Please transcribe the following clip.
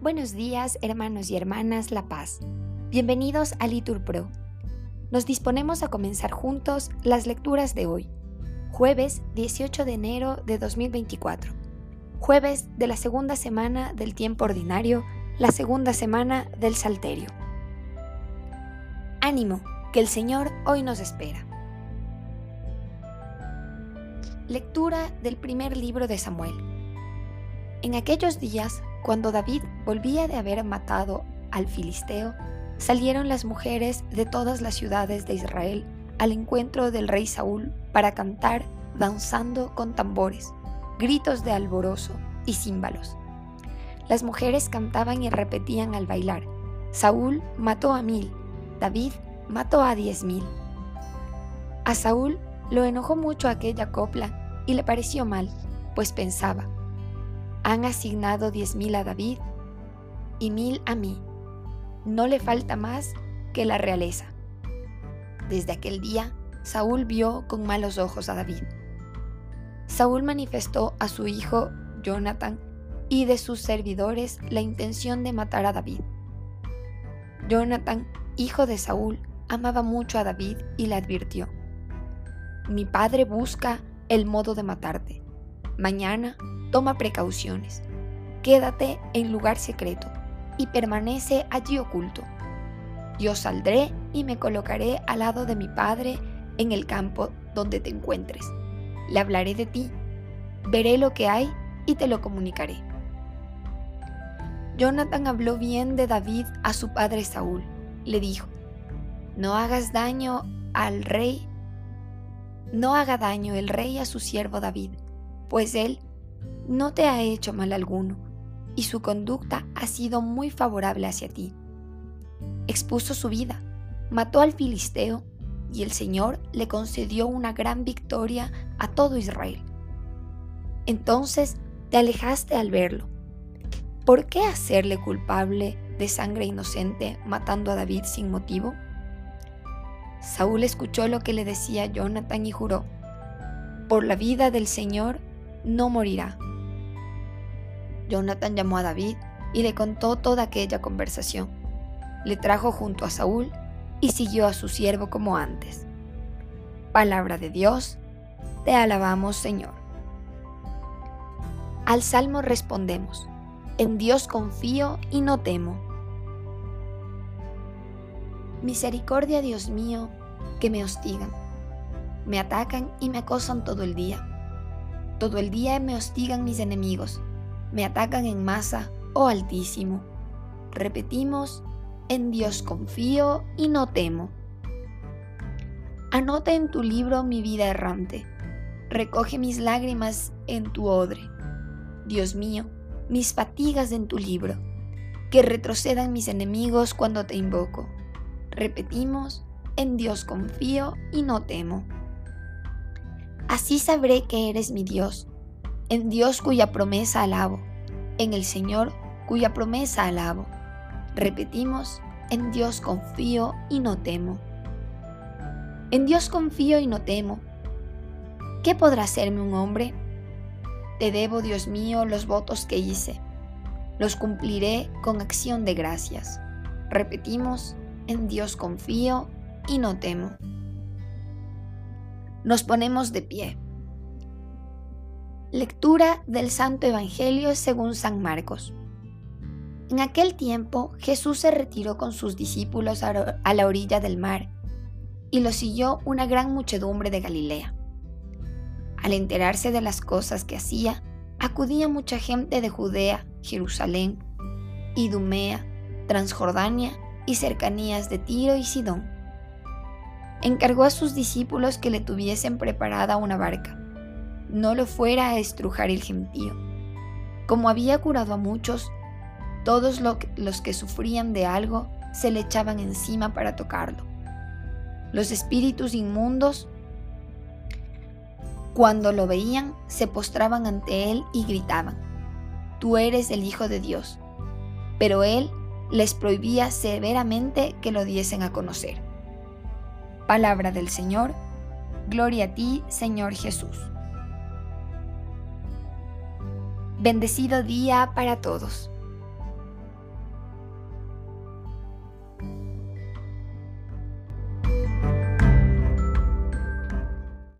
Buenos días, hermanos y hermanas La Paz. Bienvenidos a Litur Pro. Nos disponemos a comenzar juntos las lecturas de hoy, jueves 18 de enero de 2024, jueves de la segunda semana del tiempo ordinario, la segunda semana del Salterio. Ánimo, que el Señor hoy nos espera. Lectura del primer libro de Samuel. En aquellos días, cuando David volvía de haber matado al filisteo, salieron las mujeres de todas las ciudades de Israel al encuentro del rey Saúl para cantar danzando con tambores, gritos de alborozo y címbalos. Las mujeres cantaban y repetían al bailar, Saúl mató a mil, David mató a diez mil. A Saúl lo enojó mucho aquella copla y le pareció mal, pues pensaba, han asignado diez mil a David y mil a mí. No le falta más que la realeza. Desde aquel día, Saúl vio con malos ojos a David. Saúl manifestó a su hijo Jonathan y de sus servidores la intención de matar a David. Jonathan, hijo de Saúl, amaba mucho a David y le advirtió, Mi padre busca el modo de matarte. Mañana toma precauciones. Quédate en lugar secreto y permanece allí oculto. Yo saldré y me colocaré al lado de mi padre en el campo donde te encuentres. Le hablaré de ti, veré lo que hay y te lo comunicaré. Jonathan habló bien de David a su padre Saúl. Le dijo, no hagas daño al rey, no haga daño el rey a su siervo David, pues él no te ha hecho mal alguno, y su conducta ha sido muy favorable hacia ti. Expuso su vida, mató al filisteo, y el Señor le concedió una gran victoria a todo Israel. Entonces te alejaste al verlo. ¿Por qué hacerle culpable de sangre inocente matando a David sin motivo? Saúl escuchó lo que le decía Jonathan y juró, por la vida del Señor no morirá. Jonathan llamó a David y le contó toda aquella conversación. Le trajo junto a Saúl y siguió a su siervo como antes. Palabra de Dios, te alabamos Señor. Al salmo respondemos, en Dios confío y no temo. Misericordia, Dios mío, que me hostigan. Me atacan y me acosan todo el día. Todo el día me hostigan mis enemigos me atacan en masa, oh Altísimo. Repetimos, en Dios confío y no temo. Anota en tu libro mi vida errante. Recoge mis lágrimas en tu odre. Dios mío, mis fatigas en tu libro. Que retrocedan mis enemigos cuando te invoco. Repetimos, en Dios confío y no temo. Así sabré que eres mi Dios en Dios cuya promesa alabo, en el Señor cuya promesa alabo. Repetimos, en Dios confío y no temo. En Dios confío y no temo. ¿Qué podrá hacerme un hombre? Te debo, Dios mío, los votos que hice. Los cumpliré con acción de gracias. Repetimos, en Dios confío y no temo. Nos ponemos de pie. Lectura del Santo Evangelio según San Marcos. En aquel tiempo Jesús se retiró con sus discípulos a la orilla del mar y lo siguió una gran muchedumbre de Galilea. Al enterarse de las cosas que hacía, acudía mucha gente de Judea, Jerusalén, Idumea, Transjordania y cercanías de Tiro y Sidón. Encargó a sus discípulos que le tuviesen preparada una barca no lo fuera a estrujar el gentío. Como había curado a muchos, todos los que sufrían de algo se le echaban encima para tocarlo. Los espíritus inmundos, cuando lo veían, se postraban ante él y gritaban, Tú eres el Hijo de Dios. Pero él les prohibía severamente que lo diesen a conocer. Palabra del Señor, gloria a ti, Señor Jesús. Bendecido día para todos.